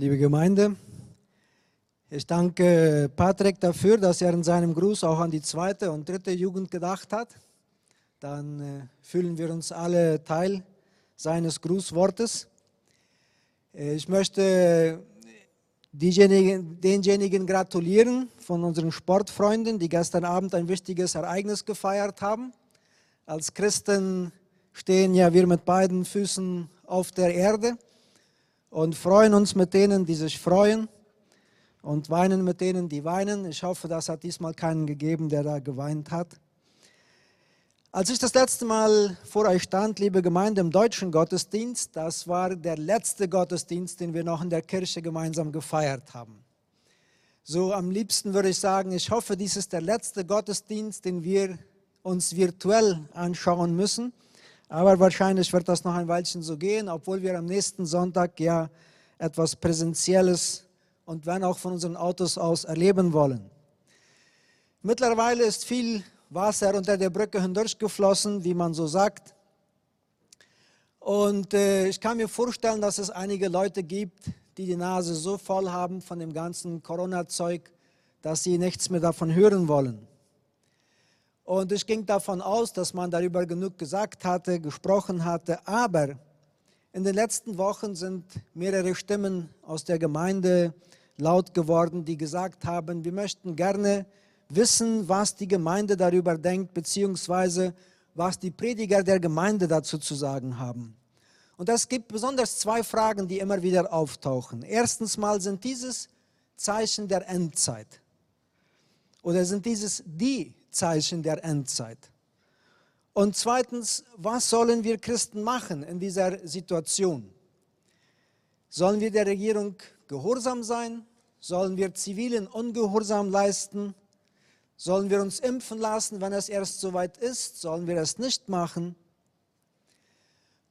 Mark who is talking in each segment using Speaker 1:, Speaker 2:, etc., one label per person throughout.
Speaker 1: liebe Gemeinde. Ich danke Patrick dafür, dass er in seinem Gruß auch an die zweite und dritte Jugend gedacht hat. Dann äh, fühlen wir uns alle Teil seines Grußwortes. Äh, ich möchte diejenigen, denjenigen gratulieren von unseren Sportfreunden, die gestern Abend ein wichtiges Ereignis gefeiert haben. Als Christen stehen ja wir mit beiden Füßen auf der Erde und freuen uns mit denen, die sich freuen und weinen mit denen, die weinen. Ich hoffe, das hat diesmal keinen gegeben, der da geweint hat. Als ich das letzte Mal vor euch stand, liebe Gemeinde, im deutschen Gottesdienst, das war der letzte Gottesdienst, den wir noch in der Kirche gemeinsam gefeiert haben. So am liebsten würde ich sagen, ich hoffe, dies ist der letzte Gottesdienst, den wir uns virtuell anschauen müssen. Aber wahrscheinlich wird das noch ein Weilchen so gehen, obwohl wir am nächsten Sonntag ja etwas Präsentielles und wenn auch von unseren Autos aus erleben wollen. Mittlerweile ist viel Wasser unter der Brücke hindurchgeflossen, wie man so sagt. Und äh, ich kann mir vorstellen, dass es einige Leute gibt, die die Nase so voll haben von dem ganzen Corona-Zeug, dass sie nichts mehr davon hören wollen. Und ich ging davon aus, dass man darüber genug gesagt hatte, gesprochen hatte. Aber in den letzten Wochen sind mehrere Stimmen aus der Gemeinde laut geworden, die gesagt haben, wir möchten gerne wissen, was die Gemeinde darüber denkt, beziehungsweise was die Prediger der Gemeinde dazu zu sagen haben. Und es gibt besonders zwei Fragen, die immer wieder auftauchen. Erstens mal sind dieses Zeichen der Endzeit oder sind dieses die Zeichen der Endzeit? Und zweitens, was sollen wir Christen machen in dieser Situation? Sollen wir der Regierung gehorsam sein? Sollen wir zivilen Ungehorsam leisten? Sollen wir uns impfen lassen, wenn es erst soweit ist? Sollen wir es nicht machen?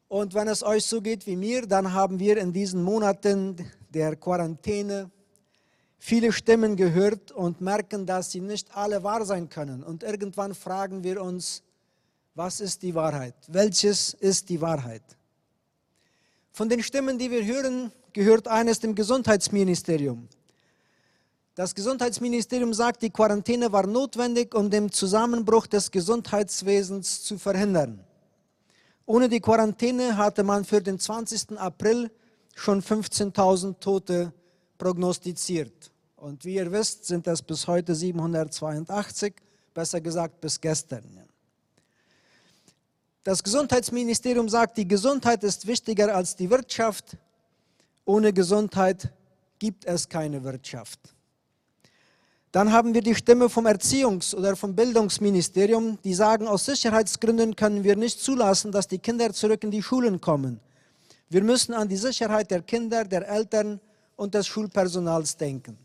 Speaker 1: Und wenn es euch so geht wie mir, dann haben wir in diesen Monaten der Quarantäne viele Stimmen gehört und merken, dass sie nicht alle wahr sein können. Und irgendwann fragen wir uns, was ist die Wahrheit? Welches ist die Wahrheit? Von den Stimmen, die wir hören, gehört eines dem Gesundheitsministerium. Das Gesundheitsministerium sagt, die Quarantäne war notwendig, um den Zusammenbruch des Gesundheitswesens zu verhindern. Ohne die Quarantäne hatte man für den 20. April schon 15.000 Tote prognostiziert. Und wie ihr wisst, sind es bis heute 782, besser gesagt bis gestern. Das Gesundheitsministerium sagt, die Gesundheit ist wichtiger als die Wirtschaft. Ohne Gesundheit gibt es keine Wirtschaft. Dann haben wir die Stimme vom Erziehungs- oder vom Bildungsministerium, die sagen, aus Sicherheitsgründen können wir nicht zulassen, dass die Kinder zurück in die Schulen kommen. Wir müssen an die Sicherheit der Kinder, der Eltern und des Schulpersonals denken.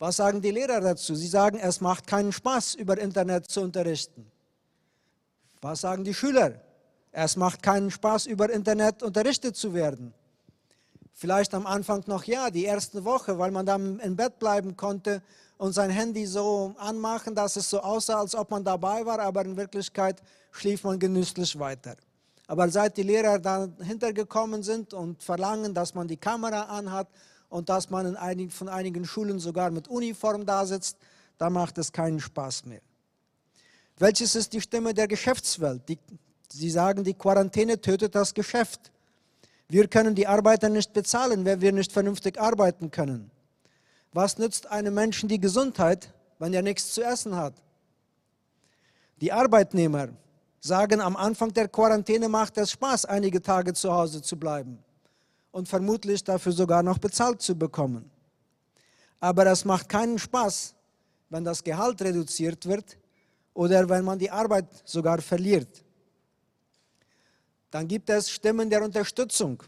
Speaker 1: Was sagen die Lehrer dazu? Sie sagen, es macht keinen Spaß, über Internet zu unterrichten. Was sagen die Schüler? Es macht keinen Spaß, über Internet unterrichtet zu werden. Vielleicht am Anfang noch ja, die erste Woche, weil man dann im Bett bleiben konnte und sein Handy so anmachen, dass es so aussah, als ob man dabei war, aber in Wirklichkeit schlief man genüsslich weiter. Aber seit die Lehrer dann hintergekommen sind und verlangen, dass man die Kamera anhat und dass man in einigen, von einigen Schulen sogar mit Uniform da sitzt, da macht es keinen Spaß mehr. Welches ist die Stimme der Geschäftswelt? Die, sie sagen, die Quarantäne tötet das Geschäft. Wir können die Arbeiter nicht bezahlen, wenn wir nicht vernünftig arbeiten können. Was nützt einem Menschen die Gesundheit, wenn er nichts zu essen hat? Die Arbeitnehmer sagen, am Anfang der Quarantäne macht es Spaß, einige Tage zu Hause zu bleiben und vermutlich dafür sogar noch bezahlt zu bekommen. Aber es macht keinen Spaß, wenn das Gehalt reduziert wird oder wenn man die Arbeit sogar verliert. Dann gibt es Stimmen der Unterstützung,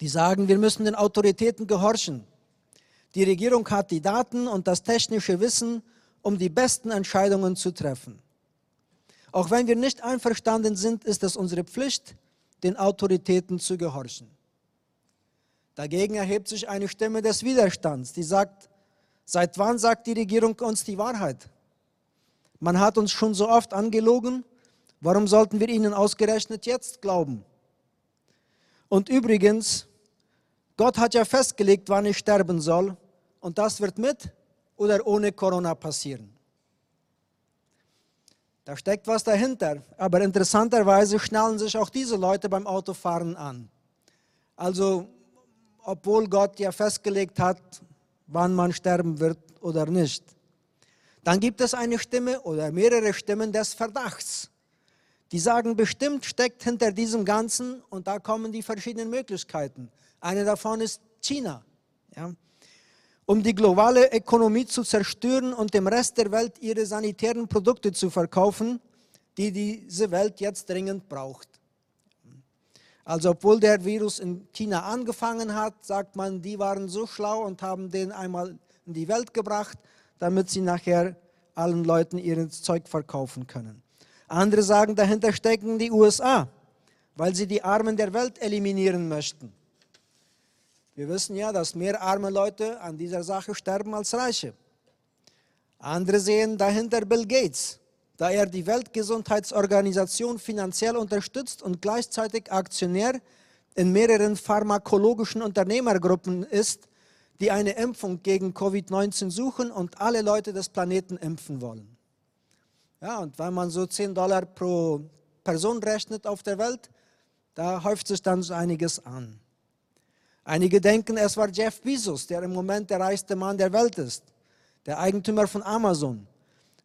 Speaker 1: die sagen, wir müssen den Autoritäten gehorchen. Die Regierung hat die Daten und das technische Wissen, um die besten Entscheidungen zu treffen. Auch wenn wir nicht einverstanden sind, ist es unsere Pflicht, den Autoritäten zu gehorchen. Dagegen erhebt sich eine Stimme des Widerstands, die sagt, seit wann sagt die Regierung uns die Wahrheit? Man hat uns schon so oft angelogen Warum sollten wir ihnen ausgerechnet jetzt glauben? Und übrigens, Gott hat ja festgelegt, wann ich sterben soll. Und das wird mit oder ohne Corona passieren. Da steckt was dahinter. Aber interessanterweise schnallen sich auch diese Leute beim Autofahren an. Also, obwohl Gott ja festgelegt hat, wann man sterben wird oder nicht. Dann gibt es eine Stimme oder mehrere Stimmen des Verdachts. Die sagen, bestimmt steckt hinter diesem Ganzen und da kommen die verschiedenen Möglichkeiten. Eine davon ist China. Ja. Um die globale Ökonomie zu zerstören und dem Rest der Welt ihre sanitären Produkte zu verkaufen, die diese Welt jetzt dringend braucht. Also obwohl der Virus in China angefangen hat, sagt man, die waren so schlau und haben den einmal in die Welt gebracht, damit sie nachher allen Leuten ihr Zeug verkaufen können. Andere sagen, dahinter stecken die USA, weil sie die Armen der Welt eliminieren möchten. Wir wissen ja, dass mehr arme Leute an dieser Sache sterben als Reiche. Andere sehen dahinter Bill Gates, da er die Weltgesundheitsorganisation finanziell unterstützt und gleichzeitig Aktionär in mehreren pharmakologischen Unternehmergruppen ist, die eine Impfung gegen Covid-19 suchen und alle Leute des Planeten impfen wollen. Ja, und wenn man so 10 Dollar pro Person rechnet auf der Welt, da häuft sich dann so einiges an. Einige denken, es war Jeff Bezos, der im Moment der reichste Mann der Welt ist, der Eigentümer von Amazon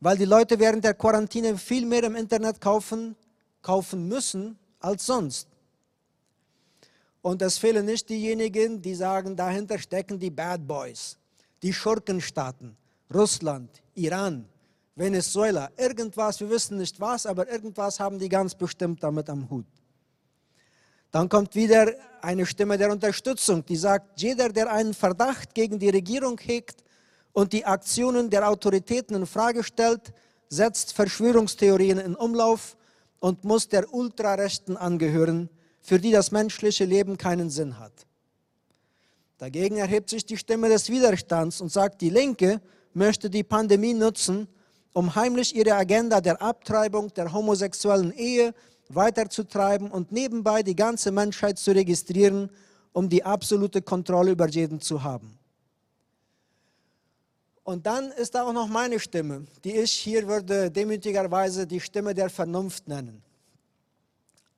Speaker 1: weil die Leute während der Quarantäne viel mehr im Internet kaufen, kaufen müssen als sonst. Und es fehlen nicht diejenigen, die sagen, dahinter stecken die Bad Boys, die Schurkenstaaten, Russland, Iran, Venezuela, irgendwas, wir wissen nicht was, aber irgendwas haben die ganz bestimmt damit am Hut. Dann kommt wieder eine Stimme der Unterstützung, die sagt, jeder, der einen Verdacht gegen die Regierung hegt, und die Aktionen der Autoritäten in Frage stellt, setzt Verschwörungstheorien in Umlauf und muss der Ultrarechten angehören, für die das menschliche Leben keinen Sinn hat. Dagegen erhebt sich die Stimme des Widerstands und sagt, die Linke möchte die Pandemie nutzen, um heimlich ihre Agenda der Abtreibung der homosexuellen Ehe weiterzutreiben und nebenbei die ganze Menschheit zu registrieren, um die absolute Kontrolle über jeden zu haben. Und dann ist da auch noch meine Stimme, die ich hier würde demütigerweise die Stimme der Vernunft nennen.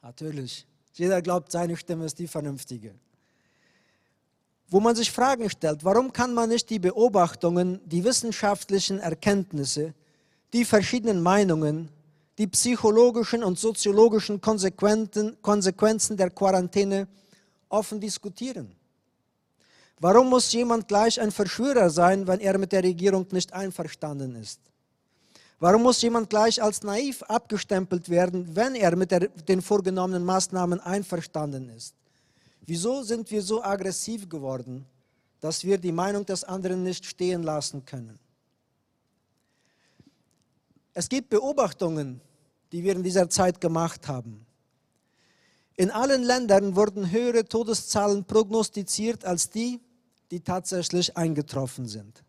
Speaker 1: Natürlich, jeder glaubt, seine Stimme ist die vernünftige. Wo man sich Fragen stellt, warum kann man nicht die Beobachtungen, die wissenschaftlichen Erkenntnisse, die verschiedenen Meinungen, die psychologischen und soziologischen Konsequenzen der Quarantäne offen diskutieren? Warum muss jemand gleich ein Verschwörer sein, wenn er mit der Regierung nicht einverstanden ist? Warum muss jemand gleich als naiv abgestempelt werden, wenn er mit der, den vorgenommenen Maßnahmen einverstanden ist? Wieso sind wir so aggressiv geworden, dass wir die Meinung des anderen nicht stehen lassen können? Es gibt Beobachtungen, die wir in dieser Zeit gemacht haben. In allen Ländern wurden höhere Todeszahlen prognostiziert als die, die tatsächlich eingetroffen sind.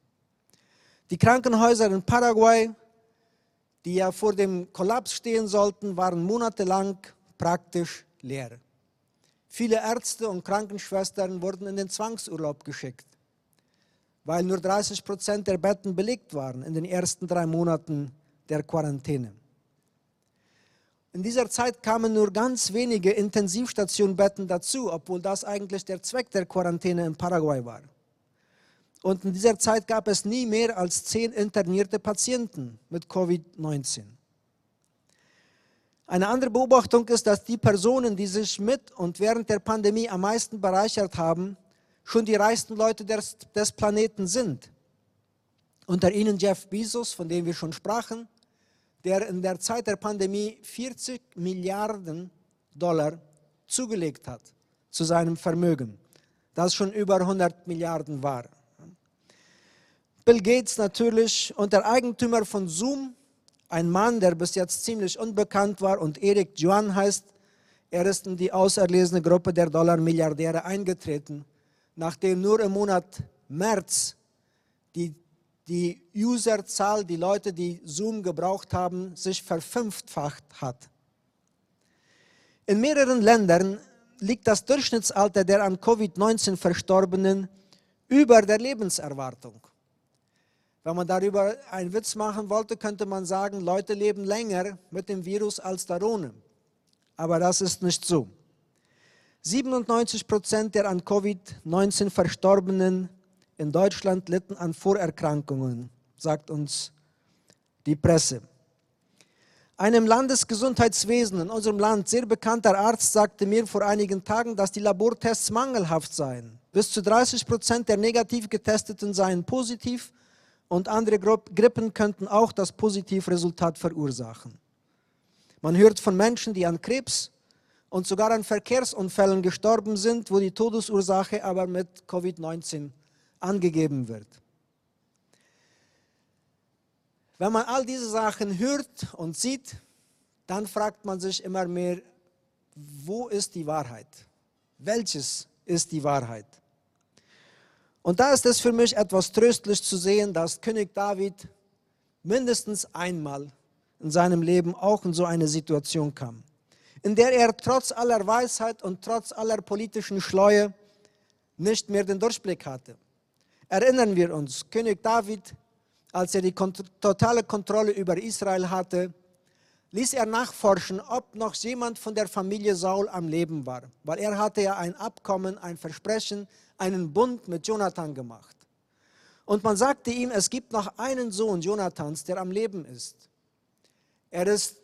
Speaker 1: Die Krankenhäuser in Paraguay, die ja vor dem Kollaps stehen sollten, waren monatelang praktisch leer. Viele Ärzte und Krankenschwestern wurden in den Zwangsurlaub geschickt, weil nur 30 Prozent der Betten belegt waren in den ersten drei Monaten der Quarantäne. In dieser Zeit kamen nur ganz wenige Intensivstationbetten dazu, obwohl das eigentlich der Zweck der Quarantäne in Paraguay war. Und in dieser Zeit gab es nie mehr als zehn internierte Patienten mit Covid-19. Eine andere Beobachtung ist, dass die Personen, die sich mit und während der Pandemie am meisten bereichert haben, schon die reichsten Leute des, des Planeten sind. Unter ihnen Jeff Bezos, von dem wir schon sprachen, der in der Zeit der Pandemie 40 Milliarden Dollar zugelegt hat zu seinem Vermögen, das schon über 100 Milliarden war. Bill Gates natürlich und der Eigentümer von Zoom, ein Mann, der bis jetzt ziemlich unbekannt war und Eric Juan heißt, er ist in die auserlesene Gruppe der Dollar-Milliardäre eingetreten, nachdem nur im Monat März die die Userzahl, die Leute, die Zoom gebraucht haben, sich verfünffacht hat. In mehreren Ländern liegt das Durchschnittsalter der an Covid-19 Verstorbenen über der Lebenserwartung. Wenn man darüber einen Witz machen wollte, könnte man sagen, Leute leben länger mit dem Virus als da ohne. Aber das ist nicht so. 97 Prozent der an Covid-19 Verstorbenen in Deutschland litten an Vorerkrankungen, sagt uns die Presse. Einem Landesgesundheitswesen in unserem Land sehr bekannter Arzt sagte mir vor einigen Tagen, dass die Labortests mangelhaft seien. Bis zu 30 Prozent der negativ getesteten seien positiv und andere Grippen könnten auch das Positivresultat verursachen. Man hört von Menschen, die an Krebs und sogar an Verkehrsunfällen gestorben sind, wo die Todesursache aber mit Covid-19 angegeben wird. Wenn man all diese Sachen hört und sieht, dann fragt man sich immer mehr, wo ist die Wahrheit? Welches ist die Wahrheit? Und da ist es für mich etwas tröstlich zu sehen, dass König David mindestens einmal in seinem Leben auch in so eine Situation kam, in der er trotz aller Weisheit und trotz aller politischen Schleue nicht mehr den Durchblick hatte. Erinnern wir uns, König David, als er die kont totale Kontrolle über Israel hatte, ließ er nachforschen, ob noch jemand von der Familie Saul am Leben war, weil er hatte ja ein Abkommen, ein Versprechen einen Bund mit Jonathan gemacht. Und man sagte ihm, es gibt noch einen Sohn Jonathans, der am Leben ist. Er ist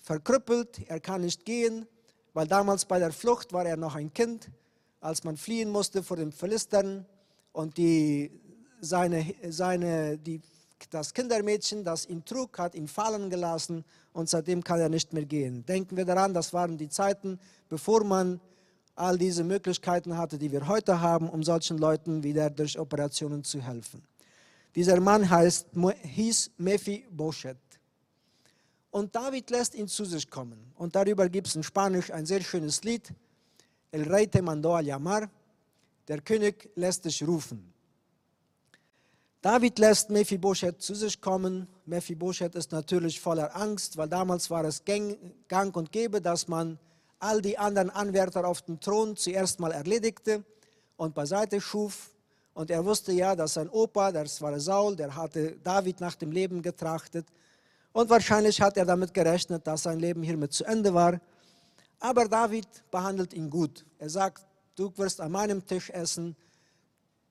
Speaker 1: verkrüppelt, er kann nicht gehen, weil damals bei der Flucht war er noch ein Kind, als man fliehen musste vor den Philistern und die, seine, seine, die, das Kindermädchen, das ihn trug, hat ihn fallen gelassen und seitdem kann er nicht mehr gehen. Denken wir daran, das waren die Zeiten, bevor man all diese Möglichkeiten hatte, die wir heute haben, um solchen Leuten wieder durch Operationen zu helfen. Dieser Mann heißt, hieß Mephibosheth. Und David lässt ihn zu sich kommen. Und darüber gibt es in Spanisch ein sehr schönes Lied. El rey te mandó a llamar. Der König lässt dich rufen. David lässt Mephibosheth zu sich kommen. Mephibosheth ist natürlich voller Angst, weil damals war es gang und gäbe, dass man all die anderen Anwärter auf den Thron zuerst mal erledigte und beiseite schuf. Und er wusste ja, dass sein Opa, das war Saul, der hatte David nach dem Leben getrachtet. Und wahrscheinlich hat er damit gerechnet, dass sein Leben hiermit zu Ende war. Aber David behandelt ihn gut. Er sagt, du wirst an meinem Tisch essen.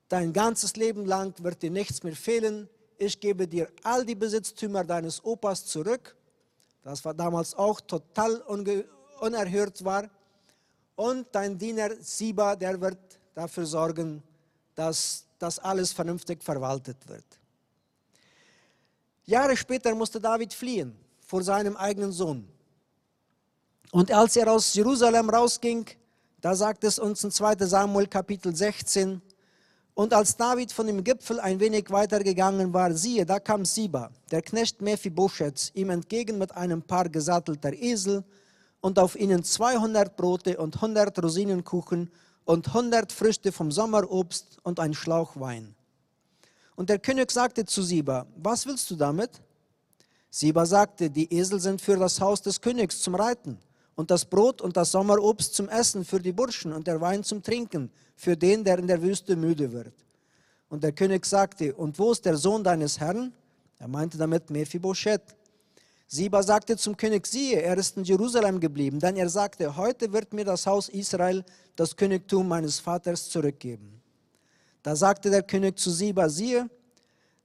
Speaker 1: Dein ganzes Leben lang wird dir nichts mehr fehlen. Ich gebe dir all die Besitztümer deines Opas zurück. Das war damals auch total unerhört war. Und dein Diener Siba, der wird dafür sorgen, dass das alles vernünftig verwaltet wird. Jahre später musste David fliehen vor seinem eigenen Sohn. Und als er aus Jerusalem rausging, da sagt es uns in 2 Samuel Kapitel 16, und als David von dem Gipfel ein wenig weiter gegangen war, siehe, da kam Siba, der Knecht Mephibosheth, ihm entgegen mit einem Paar gesattelter Esel und auf ihnen 200 Brote und 100 Rosinenkuchen und 100 Früchte vom Sommerobst und ein Schlauch Wein. Und der König sagte zu Siba, was willst du damit? Siba sagte, die Esel sind für das Haus des Königs zum Reiten und das Brot und das Sommerobst zum Essen für die Burschen und der Wein zum Trinken für den, der in der Wüste müde wird. Und der König sagte, und wo ist der Sohn deines Herrn? Er meinte damit Mephibosheth. Siba sagte zum König, siehe, er ist in Jerusalem geblieben, denn er sagte, heute wird mir das Haus Israel das Königtum meines Vaters zurückgeben. Da sagte der König zu Siba, siehe,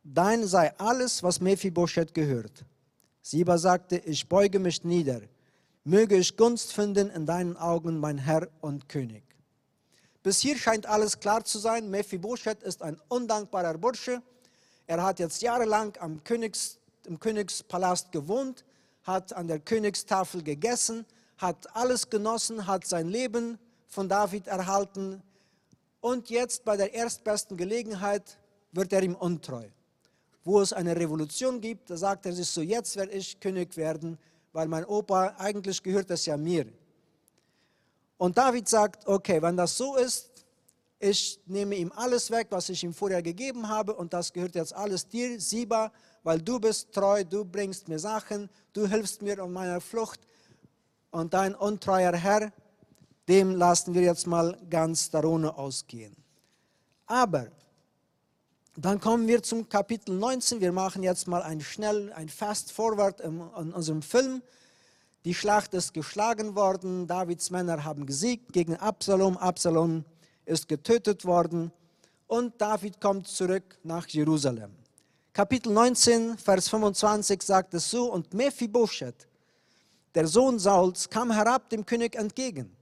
Speaker 1: dein sei alles, was Mephibosheth gehört. Siba sagte, ich beuge mich nieder, möge ich Gunst finden in deinen Augen, mein Herr und König. Bis hier scheint alles klar zu sein. Mephibosheth ist ein undankbarer Bursche. Er hat jetzt jahrelang am Königs im Königspalast gewohnt, hat an der Königstafel gegessen, hat alles genossen, hat sein Leben von David erhalten und jetzt bei der erstbesten Gelegenheit wird er ihm untreu. Wo es eine Revolution gibt, da sagt er sich so, jetzt werde ich König werden, weil mein Opa, eigentlich gehört das ja mir. Und David sagt, okay, wenn das so ist, ich nehme ihm alles weg, was ich ihm vorher gegeben habe und das gehört jetzt alles dir, Siba, weil du bist treu, du bringst mir Sachen, du hilfst mir um meiner Flucht und dein untreuer Herr, dem lassen wir jetzt mal ganz darunter ausgehen. Aber dann kommen wir zum Kapitel 19. Wir machen jetzt mal ein schnell, ein Fast Forward in, unserem Film. Die Schlacht ist geschlagen worden. Davids Männer haben gesiegt gegen Absalom. Absalom ist getötet worden. Und David kommt zurück nach Jerusalem. Kapitel 19, Vers 25 sagt es so: Und Mephibosheth, der Sohn Sauls, kam herab dem König entgegen.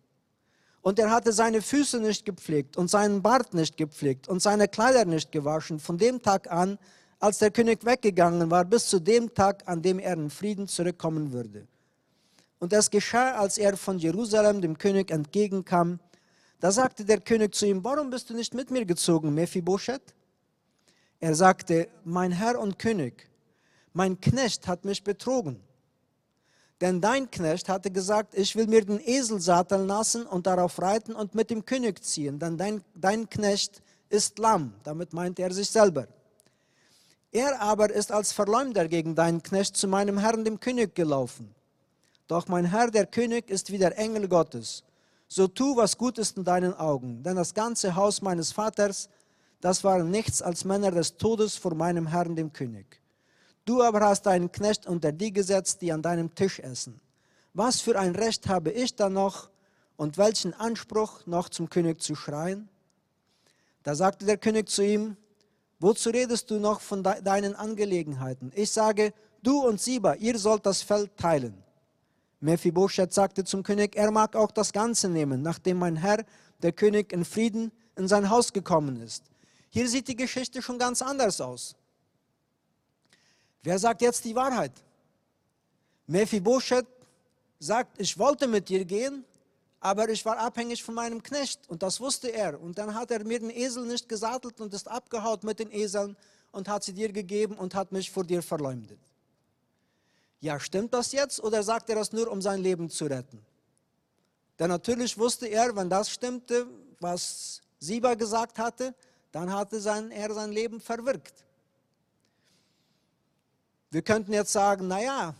Speaker 1: Und er hatte seine Füße nicht gepflegt und seinen Bart nicht gepflegt und seine Kleider nicht gewaschen von dem Tag an, als der König weggegangen war, bis zu dem Tag, an dem er in Frieden zurückkommen würde. Und es geschah, als er von Jerusalem dem König entgegenkam, da sagte der König zu ihm, warum bist du nicht mit mir gezogen, Mephibosheth? Er sagte, mein Herr und König, mein Knecht hat mich betrogen denn dein Knecht hatte gesagt, ich will mir den Esel satteln lassen und darauf reiten und mit dem König ziehen, denn dein, dein Knecht ist lamm. Damit meint er sich selber. Er aber ist als Verleumder gegen deinen Knecht zu meinem Herrn, dem König, gelaufen. Doch mein Herr, der König, ist wie der Engel Gottes. So tu, was gut ist in deinen Augen. Denn das ganze Haus meines Vaters, das waren nichts als Männer des Todes vor meinem Herrn, dem König. Du aber hast deinen Knecht unter die gesetzt, die an deinem Tisch essen. Was für ein Recht habe ich dann noch und welchen Anspruch noch zum König zu schreien? Da sagte der König zu ihm, wozu redest du noch von de deinen Angelegenheiten? Ich sage, du und Siba, ihr sollt das Feld teilen. Mephibosheth sagte zum König, er mag auch das Ganze nehmen, nachdem mein Herr, der König, in Frieden in sein Haus gekommen ist. Hier sieht die Geschichte schon ganz anders aus. Wer sagt jetzt die Wahrheit? Mephibosheth sagt, ich wollte mit dir gehen, aber ich war abhängig von meinem Knecht und das wusste er. Und dann hat er mir den Esel nicht gesattelt und ist abgehaut mit den Eseln und hat sie dir gegeben und hat mich vor dir verleumdet. Ja, stimmt das jetzt oder sagt er das nur, um sein Leben zu retten? Denn natürlich wusste er, wenn das stimmte, was Siba gesagt hatte, dann hatte sein, er sein Leben verwirkt. Wir könnten jetzt sagen, naja,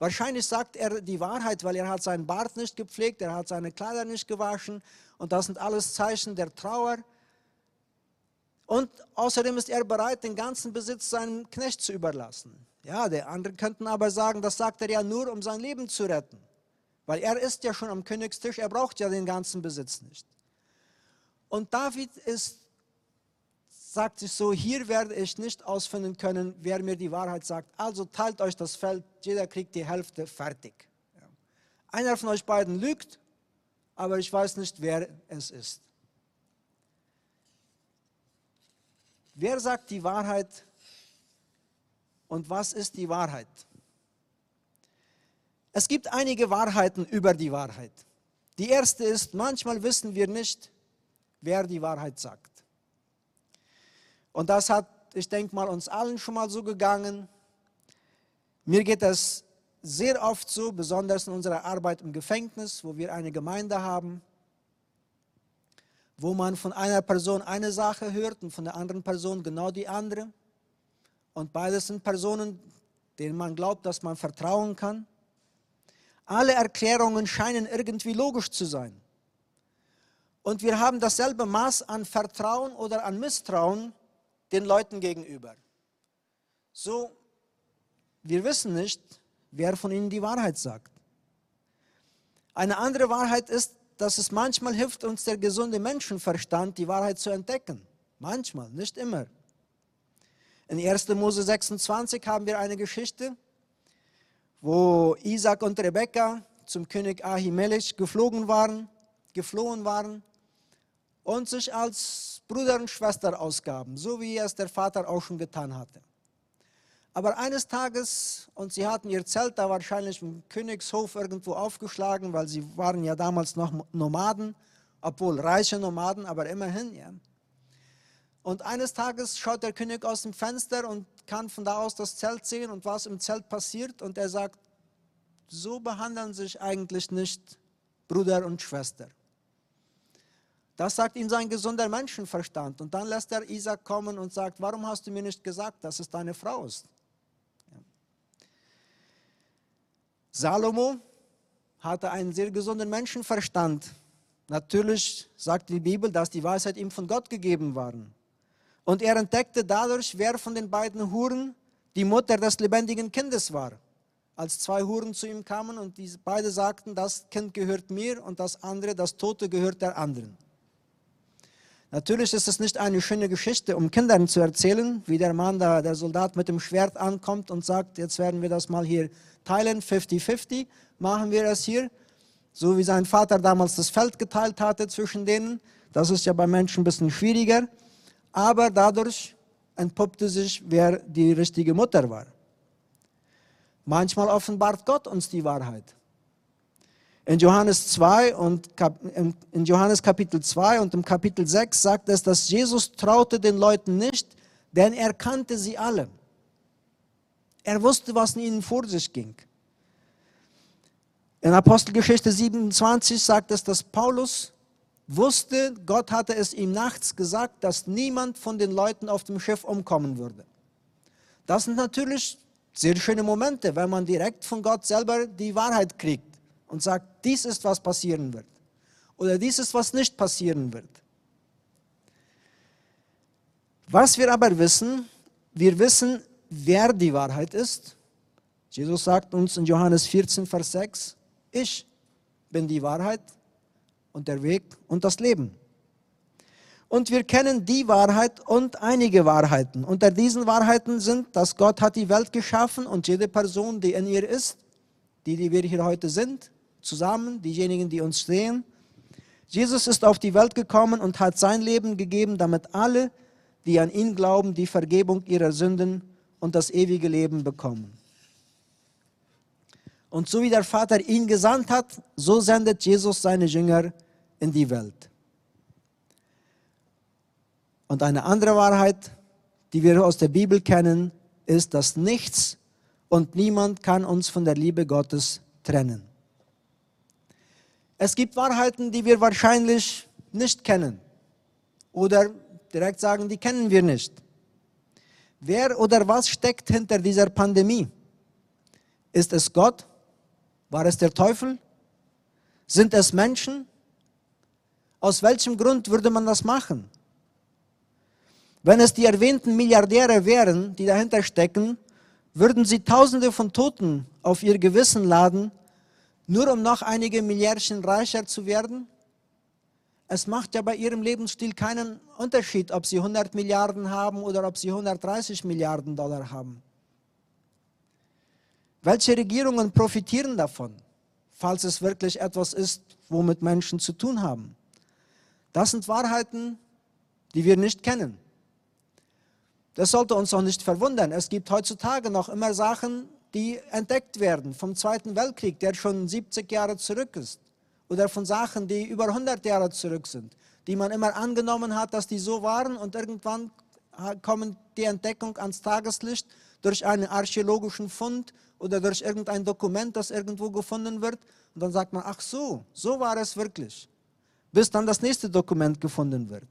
Speaker 1: wahrscheinlich sagt er die Wahrheit, weil er hat seinen Bart nicht gepflegt, er hat seine Kleider nicht gewaschen und das sind alles Zeichen der Trauer. Und außerdem ist er bereit, den ganzen Besitz seinem Knecht zu überlassen. Ja, die anderen könnten aber sagen, das sagt er ja nur, um sein Leben zu retten. Weil er ist ja schon am Königstisch, er braucht ja den ganzen Besitz nicht. Und David ist sagt sich so, hier werde ich nicht ausfinden können, wer mir die Wahrheit sagt. Also teilt euch das Feld, jeder kriegt die Hälfte, fertig. Einer von euch beiden lügt, aber ich weiß nicht, wer es ist. Wer sagt die Wahrheit und was ist die Wahrheit? Es gibt einige Wahrheiten über die Wahrheit. Die erste ist, manchmal wissen wir nicht, wer die Wahrheit sagt. Und das hat, ich denke mal, uns allen schon mal so gegangen. Mir geht es sehr oft so, besonders in unserer Arbeit im Gefängnis, wo wir eine Gemeinde haben, wo man von einer Person eine Sache hört und von der anderen Person genau die andere. Und beides sind Personen, denen man glaubt, dass man vertrauen kann. Alle Erklärungen scheinen irgendwie logisch zu sein. Und wir haben dasselbe Maß an Vertrauen oder an Misstrauen den Leuten gegenüber. So, wir wissen nicht, wer von ihnen die Wahrheit sagt. Eine andere Wahrheit ist, dass es manchmal hilft uns der gesunde Menschenverstand, die Wahrheit zu entdecken. Manchmal, nicht immer. In 1. Mose 26 haben wir eine Geschichte, wo Isaac und Rebekka zum König Ahimelech geflogen waren, geflohen waren und sich als Bruder und Schwester ausgaben, so wie es der Vater auch schon getan hatte. Aber eines Tages, und sie hatten ihr Zelt da wahrscheinlich im Königshof irgendwo aufgeschlagen, weil sie waren ja damals noch Nomaden, obwohl reiche Nomaden, aber immerhin, ja. Und eines Tages schaut der König aus dem Fenster und kann von da aus das Zelt sehen und was im Zelt passiert. Und er sagt, so behandeln sich eigentlich nicht Bruder und Schwester. Das sagt ihm sein gesunder Menschenverstand. Und dann lässt er Isaac kommen und sagt, warum hast du mir nicht gesagt, dass es deine Frau ist? Ja. Salomo hatte einen sehr gesunden Menschenverstand. Natürlich sagt die Bibel, dass die Weisheit ihm von Gott gegeben war. Und er entdeckte dadurch, wer von den beiden Huren die Mutter des lebendigen Kindes war. Als zwei Huren zu ihm kamen und diese beide sagten, das Kind gehört mir und das andere, das Tote gehört der anderen. Natürlich ist es nicht eine schöne Geschichte, um Kindern zu erzählen, wie der Mann da, der Soldat mit dem Schwert ankommt und sagt, jetzt werden wir das mal hier teilen, 50-50, machen wir es hier, so wie sein Vater damals das Feld geteilt hatte zwischen denen. Das ist ja bei Menschen ein bisschen schwieriger, aber dadurch entpuppte sich, wer die richtige Mutter war. Manchmal offenbart Gott uns die Wahrheit. In Johannes 2 und in Johannes Kapitel 2 und im Kapitel 6 sagt es, dass Jesus traute den Leuten nicht, denn er kannte sie alle. Er wusste, was in ihnen vor sich ging. In Apostelgeschichte 27 sagt es, dass Paulus wusste, Gott hatte es ihm nachts gesagt, dass niemand von den Leuten auf dem Schiff umkommen würde. Das sind natürlich sehr schöne Momente, wenn man direkt von Gott selber die Wahrheit kriegt und sagt, dies ist, was passieren wird. Oder dies ist, was nicht passieren wird. Was wir aber wissen, wir wissen, wer die Wahrheit ist. Jesus sagt uns in Johannes 14, Vers 6, ich bin die Wahrheit und der Weg und das Leben. Und wir kennen die Wahrheit und einige Wahrheiten. Unter diesen Wahrheiten sind, dass Gott hat die Welt geschaffen und jede Person, die in ihr ist, die, die wir hier heute sind, zusammen, diejenigen, die uns sehen. Jesus ist auf die Welt gekommen und hat sein Leben gegeben, damit alle, die an ihn glauben, die Vergebung ihrer Sünden und das ewige Leben bekommen. Und so wie der Vater ihn gesandt hat, so sendet Jesus seine Jünger in die Welt. Und eine andere Wahrheit, die wir aus der Bibel kennen, ist, dass nichts und niemand kann uns von der Liebe Gottes trennen. Es gibt Wahrheiten, die wir wahrscheinlich nicht kennen. Oder direkt sagen, die kennen wir nicht. Wer oder was steckt hinter dieser Pandemie? Ist es Gott? War es der Teufel? Sind es Menschen? Aus welchem Grund würde man das machen? Wenn es die erwähnten Milliardäre wären, die dahinter stecken, würden sie Tausende von Toten auf ihr Gewissen laden nur um noch einige Milliardchen reicher zu werden? Es macht ja bei ihrem Lebensstil keinen Unterschied, ob sie 100 Milliarden haben oder ob sie 130 Milliarden Dollar haben. Welche Regierungen profitieren davon, falls es wirklich etwas ist, womit Menschen zu tun haben? Das sind Wahrheiten, die wir nicht kennen. Das sollte uns auch nicht verwundern. Es gibt heutzutage noch immer Sachen, die entdeckt werden vom Zweiten Weltkrieg, der schon 70 Jahre zurück ist, oder von Sachen, die über 100 Jahre zurück sind, die man immer angenommen hat, dass die so waren und irgendwann kommt die Entdeckung ans Tageslicht durch einen archäologischen Fund oder durch irgendein Dokument, das irgendwo gefunden wird. Und dann sagt man, ach so, so war es wirklich. Bis dann das nächste Dokument gefunden wird.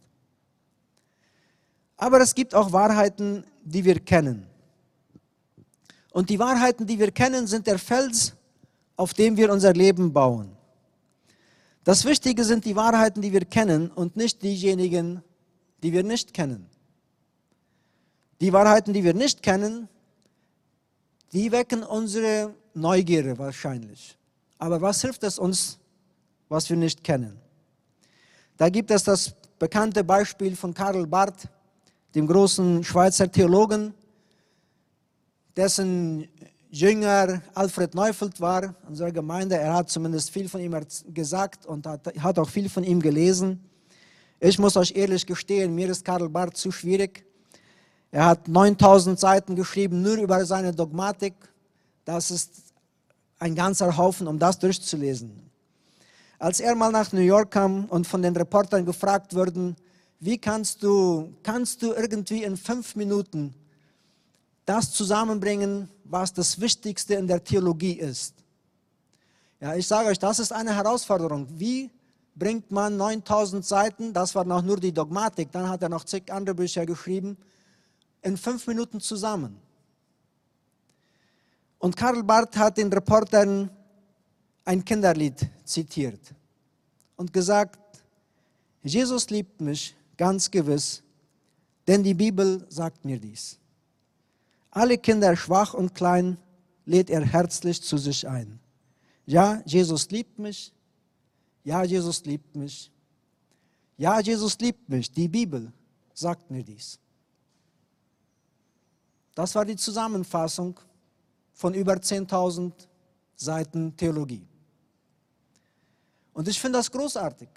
Speaker 1: Aber es gibt auch Wahrheiten, die wir kennen. Und die Wahrheiten, die wir kennen, sind der Fels, auf dem wir unser Leben bauen. Das Wichtige sind die Wahrheiten, die wir kennen und nicht diejenigen, die wir nicht kennen. Die Wahrheiten, die wir nicht kennen, die wecken unsere Neugierde wahrscheinlich. Aber was hilft es uns, was wir nicht kennen? Da gibt es das bekannte Beispiel von Karl Barth, dem großen Schweizer Theologen, dessen Jünger Alfred Neufeld war, unserer Gemeinde. Er hat zumindest viel von ihm gesagt und hat, hat auch viel von ihm gelesen. Ich muss euch ehrlich gestehen, mir ist Karl Barth zu schwierig. Er hat 9000 Seiten geschrieben, nur über seine Dogmatik. Das ist ein ganzer Haufen, um das durchzulesen. Als er mal nach New York kam und von den Reportern gefragt wurde, wie kannst du, kannst du irgendwie in fünf Minuten das zusammenbringen, was das Wichtigste in der Theologie ist. Ja, ich sage euch, das ist eine Herausforderung. Wie bringt man 9000 Seiten, das war noch nur die Dogmatik, dann hat er noch zig andere Bücher geschrieben, in fünf Minuten zusammen. Und Karl Barth hat den Reportern ein Kinderlied zitiert. und gesagt, Jesus liebt mich ganz gewiss, denn die Bibel sagt mir dies. Alle Kinder, schwach und klein, lädt er herzlich zu sich ein. Ja, Jesus liebt mich. Ja, Jesus liebt mich. Ja, Jesus liebt mich. Die Bibel sagt mir dies. Das war die Zusammenfassung von über 10.000 Seiten Theologie. Und ich finde das großartig.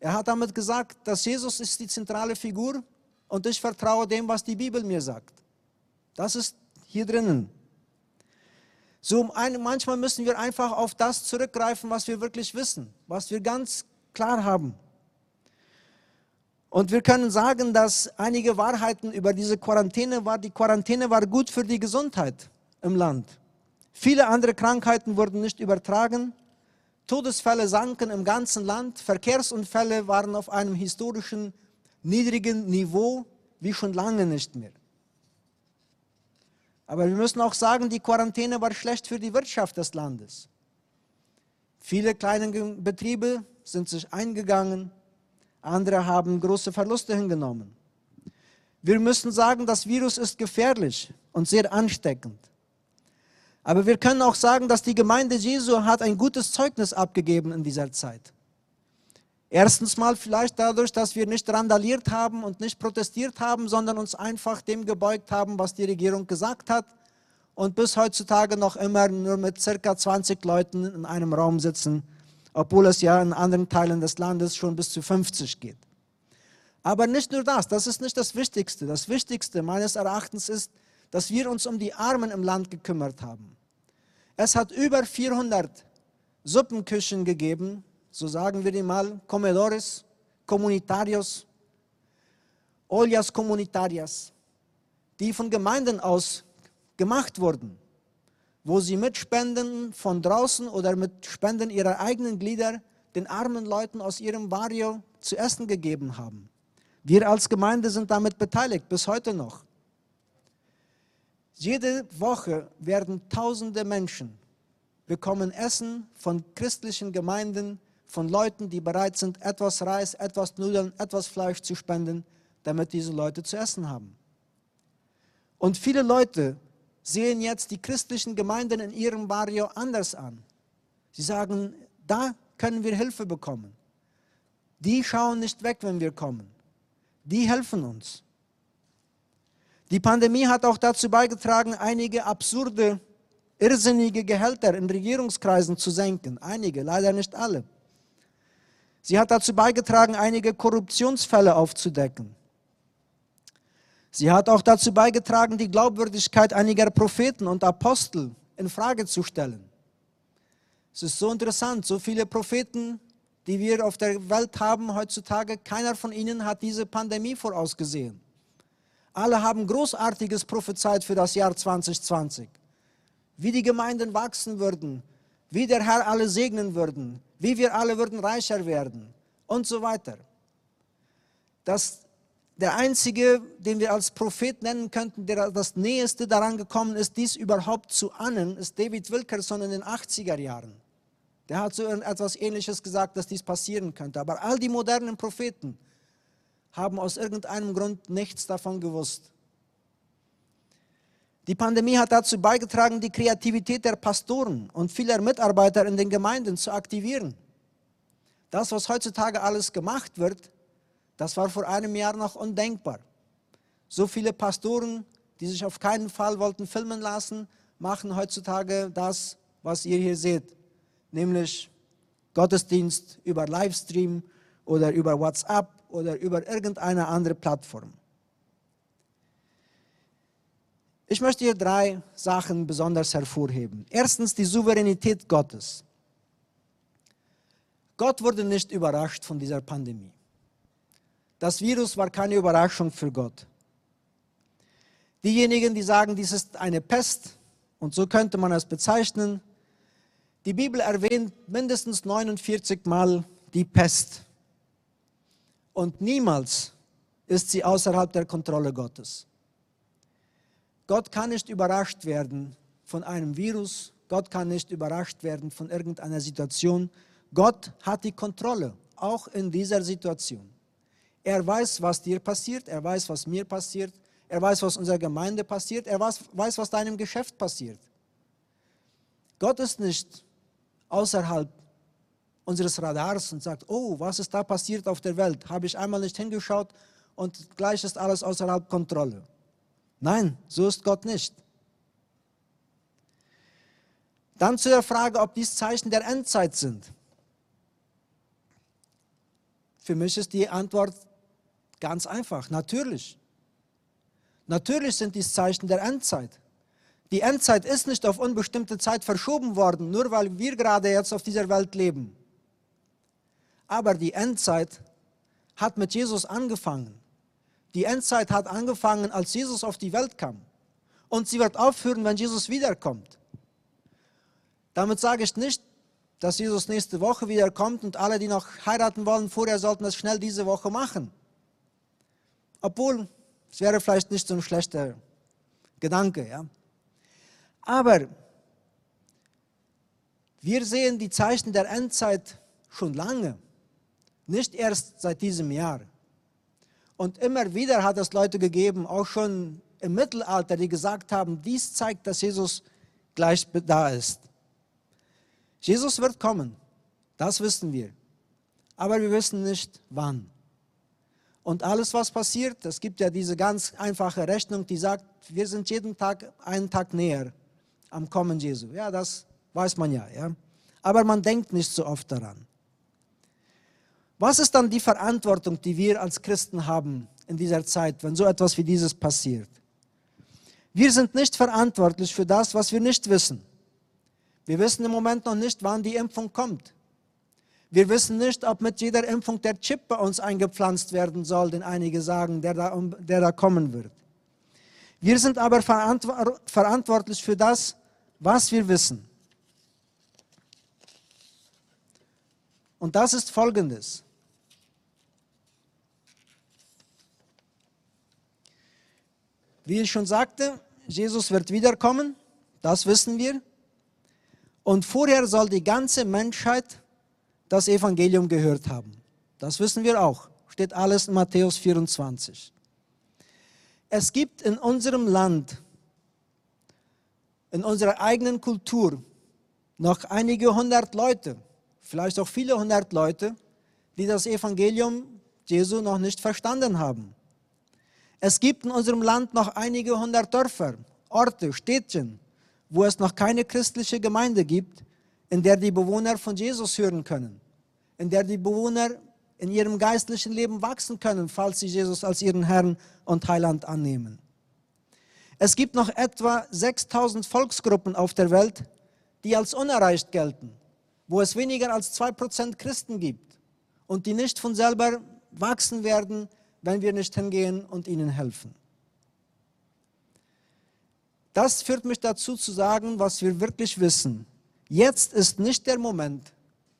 Speaker 1: Er hat damit gesagt, dass Jesus ist die zentrale Figur und ich vertraue dem, was die Bibel mir sagt. Das ist hier drinnen. So manchmal müssen wir einfach auf das zurückgreifen, was wir wirklich wissen, was wir ganz klar haben. Und wir können sagen, dass einige Wahrheiten über diese Quarantäne war. Die Quarantäne war gut für die Gesundheit im Land. Viele andere Krankheiten wurden nicht übertragen. Todesfälle sanken im ganzen Land. Verkehrsunfälle waren auf einem historischen niedrigen Niveau wie schon lange nicht mehr. Aber wir müssen auch sagen, die Quarantäne war schlecht für die Wirtschaft des Landes. Viele kleine Betriebe sind sich eingegangen, andere haben große Verluste hingenommen. Wir müssen sagen, das Virus ist gefährlich und sehr ansteckend. Aber wir können auch sagen, dass die Gemeinde Jesu hat ein gutes Zeugnis abgegeben in dieser Zeit. Erstens mal vielleicht dadurch, dass wir nicht randaliert haben und nicht protestiert haben, sondern uns einfach dem gebeugt haben, was die Regierung gesagt hat und bis heutzutage noch immer nur mit circa 20 Leuten in einem Raum sitzen obwohl es ja in anderen Teilen des Landes schon bis zu 50 geht. Aber nicht nur das, das ist nicht das Wichtigste. Das Wichtigste meines Erachtens ist, dass wir uns um die Armen im Land gekümmert haben. Es hat über 400 Suppenküchen gegeben, so sagen wir die mal, Comedores, Comunitarios, Ollas Comunitarias, die von Gemeinden aus gemacht wurden wo sie mit Spenden von draußen oder mit Spenden ihrer eigenen Glieder den armen Leuten aus ihrem Barrio zu essen gegeben haben. Wir als Gemeinde sind damit beteiligt, bis heute noch. Jede Woche werden tausende Menschen bekommen Essen von christlichen Gemeinden, von Leuten, die bereit sind, etwas Reis, etwas Nudeln, etwas Fleisch zu spenden, damit diese Leute zu essen haben. Und viele Leute sehen jetzt die christlichen Gemeinden in ihrem Barrio anders an. Sie sagen, da können wir Hilfe bekommen. Die schauen nicht weg, wenn wir kommen. Die helfen uns. Die Pandemie hat auch dazu beigetragen, einige absurde, irrsinnige Gehälter in Regierungskreisen zu senken. Einige, leider nicht alle. Sie hat dazu beigetragen, einige Korruptionsfälle aufzudecken. Sie hat auch dazu beigetragen, die Glaubwürdigkeit einiger Propheten und Apostel in Frage zu stellen. Es ist so interessant, so viele Propheten, die wir auf der Welt haben heutzutage, keiner von ihnen hat diese Pandemie vorausgesehen. Alle haben Großartiges prophezeit für das Jahr 2020. Wie die Gemeinden wachsen würden, wie der Herr alle segnen würden, wie wir alle würden reicher werden und so weiter. Das der einzige, den wir als Prophet nennen könnten, der das Näheste daran gekommen ist, dies überhaupt zu ahnen, ist David Wilkerson in den 80er Jahren. Der hat so etwas Ähnliches gesagt, dass dies passieren könnte. Aber all die modernen Propheten haben aus irgendeinem Grund nichts davon gewusst. Die Pandemie hat dazu beigetragen, die Kreativität der Pastoren und vieler Mitarbeiter in den Gemeinden zu aktivieren. Das, was heutzutage alles gemacht wird, das war vor einem Jahr noch undenkbar. So viele Pastoren, die sich auf keinen Fall wollten filmen lassen, machen heutzutage das, was ihr hier seht, nämlich Gottesdienst über Livestream oder über WhatsApp oder über irgendeine andere Plattform. Ich möchte hier drei Sachen besonders hervorheben. Erstens die Souveränität Gottes. Gott wurde nicht überrascht von dieser Pandemie. Das Virus war keine Überraschung für Gott. Diejenigen, die sagen, dies ist eine Pest, und so könnte man es bezeichnen, die Bibel erwähnt mindestens 49 Mal die Pest. Und niemals ist sie außerhalb der Kontrolle Gottes. Gott kann nicht überrascht werden von einem Virus, Gott kann nicht überrascht werden von irgendeiner Situation, Gott hat die Kontrolle, auch in dieser Situation. Er weiß, was dir passiert, er weiß, was mir passiert, er weiß, was unserer Gemeinde passiert, er weiß, weiß was deinem Geschäft passiert. Gott ist nicht außerhalb unseres Radars und sagt, oh, was ist da passiert auf der Welt? Habe ich einmal nicht hingeschaut und gleich ist alles außerhalb Kontrolle. Nein, so ist Gott nicht. Dann zu der Frage, ob dies Zeichen der Endzeit sind. Für mich ist die Antwort ganz einfach, natürlich. Natürlich sind dies Zeichen der Endzeit. Die Endzeit ist nicht auf unbestimmte Zeit verschoben worden, nur weil wir gerade jetzt auf dieser Welt leben. Aber die Endzeit hat mit Jesus angefangen. Die Endzeit hat angefangen, als Jesus auf die Welt kam. Und sie wird aufhören, wenn Jesus wiederkommt. Damit sage ich nicht, dass Jesus nächste Woche wiederkommt und alle, die noch heiraten wollen, vorher sollten das schnell diese Woche machen. Obwohl, es wäre vielleicht nicht so ein schlechter Gedanke. Ja? Aber wir sehen die Zeichen der Endzeit schon lange, nicht erst seit diesem Jahr. Und immer wieder hat es Leute gegeben, auch schon im Mittelalter, die gesagt haben, dies zeigt, dass Jesus gleich da ist. Jesus wird kommen, das wissen wir. Aber wir wissen nicht wann. Und alles, was passiert, es gibt ja diese ganz einfache Rechnung, die sagt, wir sind jeden Tag einen Tag näher am Kommen Jesu. Ja, das weiß man ja, ja. Aber man denkt nicht so oft daran. Was ist dann die Verantwortung, die wir als Christen haben in dieser Zeit, wenn so etwas wie dieses passiert? Wir sind nicht verantwortlich für das, was wir nicht wissen. Wir wissen im Moment noch nicht, wann die Impfung kommt. Wir wissen nicht, ob mit jeder Impfung der Chip bei uns eingepflanzt werden soll, den einige sagen, der da, der da kommen wird. Wir sind aber verantwortlich für das, was wir wissen. Und das ist Folgendes. Wie ich schon sagte, Jesus wird wiederkommen, das wissen wir. Und vorher soll die ganze Menschheit das Evangelium gehört haben. Das wissen wir auch. Steht alles in Matthäus 24. Es gibt in unserem Land, in unserer eigenen Kultur, noch einige hundert Leute, vielleicht auch viele hundert Leute, die das Evangelium Jesu noch nicht verstanden haben. Es gibt in unserem Land noch einige hundert Dörfer, Orte, Städtchen, wo es noch keine christliche Gemeinde gibt, in der die Bewohner von Jesus hören können, in der die Bewohner in ihrem geistlichen Leben wachsen können, falls sie Jesus als ihren Herrn und Heiland annehmen. Es gibt noch etwa 6000 Volksgruppen auf der Welt, die als unerreicht gelten, wo es weniger als 2% Christen gibt und die nicht von selber wachsen werden, wenn wir nicht hingehen und ihnen helfen. Das führt mich dazu zu sagen, was wir wirklich wissen. Jetzt ist nicht der Moment,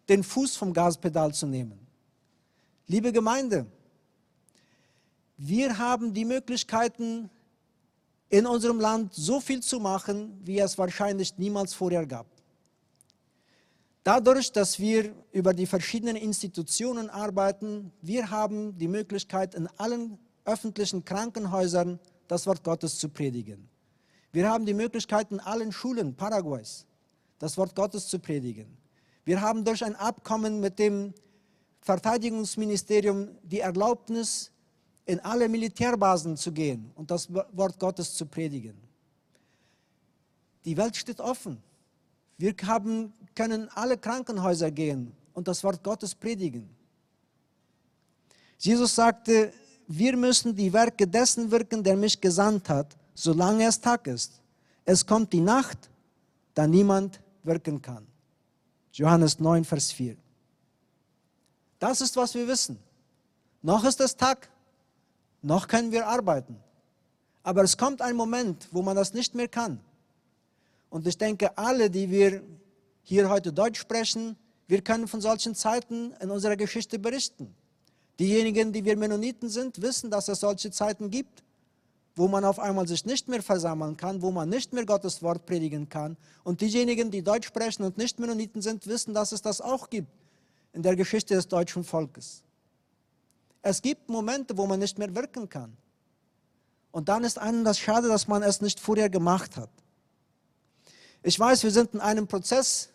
Speaker 1: den Fuß vom Gaspedal zu nehmen. Liebe Gemeinde, wir haben die Möglichkeiten, in unserem Land so viel zu machen, wie es wahrscheinlich niemals vorher gab. Dadurch, dass wir über die verschiedenen Institutionen arbeiten, wir haben die Möglichkeit, in allen öffentlichen Krankenhäusern das Wort Gottes zu predigen. Wir haben die Möglichkeit, in allen Schulen Paraguays das Wort Gottes zu predigen. Wir haben durch ein Abkommen mit dem Verteidigungsministerium die Erlaubnis, in alle Militärbasen zu gehen und das Wort Gottes zu predigen. Die Welt steht offen. Wir haben, können alle Krankenhäuser gehen und das Wort Gottes predigen. Jesus sagte, wir müssen die Werke dessen wirken, der mich gesandt hat solange es Tag ist. Es kommt die Nacht, da niemand wirken kann. Johannes 9, Vers 4. Das ist, was wir wissen. Noch ist es Tag, noch können wir arbeiten. Aber es kommt ein Moment, wo man das nicht mehr kann. Und ich denke, alle, die wir hier heute Deutsch sprechen, wir können von solchen Zeiten in unserer Geschichte berichten. Diejenigen, die wir Mennoniten sind, wissen, dass es solche Zeiten gibt wo man auf einmal sich nicht mehr versammeln kann, wo man nicht mehr Gottes Wort predigen kann. Und diejenigen, die Deutsch sprechen und nicht Mennoniten sind, wissen, dass es das auch gibt. in der Geschichte des deutschen Volkes. Es gibt Momente, wo man nicht mehr wirken kann. Und dann ist einem das schade, dass man es nicht vorher gemacht hat. Ich weiß, wir sind in einem Prozess,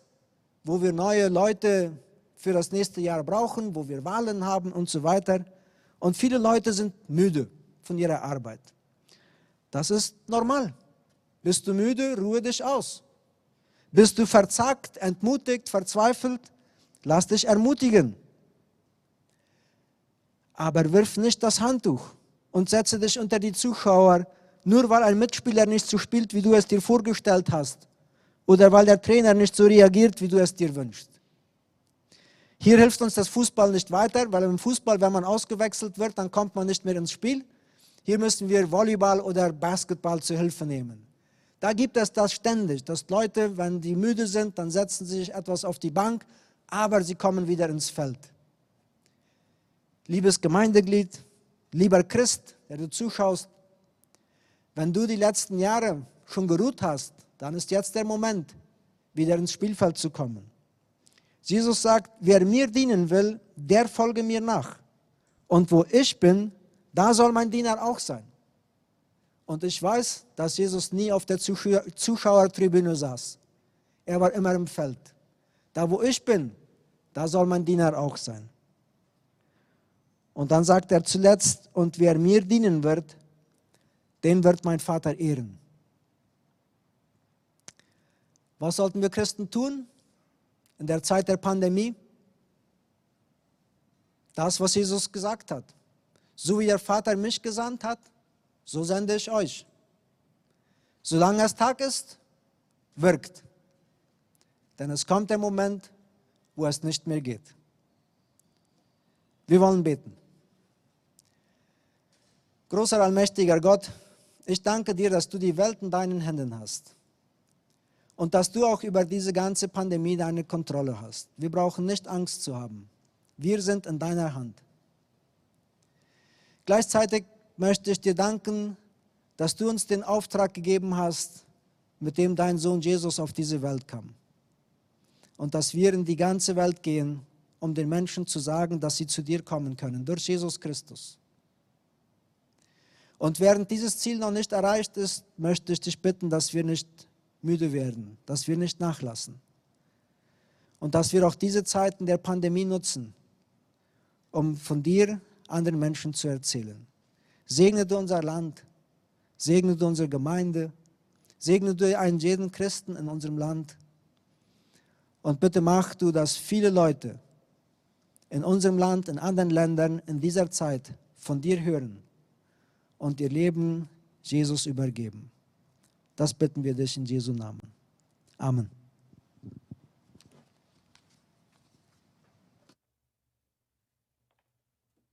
Speaker 1: wo wir neue Leute für das nächste Jahr brauchen, wo wir Wahlen haben und so weiter. Und viele Leute sind müde von ihrer Arbeit. Das ist normal. Bist du müde, ruhe dich aus. Bist du verzagt, entmutigt, verzweifelt, lass dich ermutigen. Aber wirf nicht das Handtuch und setze dich unter die Zuschauer, nur weil ein Mitspieler nicht so spielt, wie du es dir vorgestellt hast. Oder weil der Trainer nicht so reagiert, wie du es dir wünschst. Hier hilft uns das Fußball nicht weiter, weil im Fußball, wenn man ausgewechselt wird, dann kommt man nicht mehr ins Spiel. Hier müssen wir Volleyball oder Basketball zu Hilfe nehmen. Da gibt es das ständig, dass Leute, wenn die müde sind, dann setzen sie sich etwas auf die Bank, aber sie kommen wieder ins Feld. Liebes Gemeindeglied, lieber Christ, der du zuschaust, wenn du die letzten Jahre schon geruht hast, dann ist jetzt der Moment, wieder ins Spielfeld zu kommen. Jesus sagt, wer mir dienen will, der folge mir nach. Und wo ich bin, da soll mein Diener auch sein. Und ich weiß, dass Jesus nie auf der Zuschauertribüne saß. Er war immer im Feld. Da, wo ich bin, da soll mein Diener auch sein. Und dann sagt er zuletzt, und wer mir dienen wird, den wird mein Vater ehren. Was sollten wir Christen tun in der Zeit der Pandemie? Das, was Jesus gesagt hat. So wie der Vater mich gesandt hat, so sende ich euch. Solange es Tag ist, wirkt. Denn es kommt der Moment, wo es nicht mehr geht. Wir wollen beten. Großer allmächtiger Gott, ich danke dir, dass du die Welt in deinen Händen hast und dass du auch über diese ganze Pandemie deine Kontrolle hast. Wir brauchen nicht Angst zu haben. Wir sind in deiner Hand. Gleichzeitig möchte ich dir danken, dass du uns den Auftrag gegeben hast, mit dem dein Sohn Jesus auf diese Welt kam. Und dass wir in die ganze Welt gehen, um den Menschen zu sagen, dass sie zu dir kommen können, durch Jesus Christus. Und während dieses Ziel noch nicht erreicht ist, möchte ich dich bitten, dass wir nicht müde werden, dass wir nicht nachlassen. Und dass wir auch diese Zeiten der Pandemie nutzen, um von dir anderen Menschen zu erzählen. Segne du unser Land, segne du unsere Gemeinde, segne du einen jeden Christen in unserem Land. Und bitte mach du, dass viele Leute in unserem Land, in anderen Ländern in dieser Zeit von dir hören und ihr Leben Jesus übergeben. Das bitten wir dich in Jesu Namen. Amen.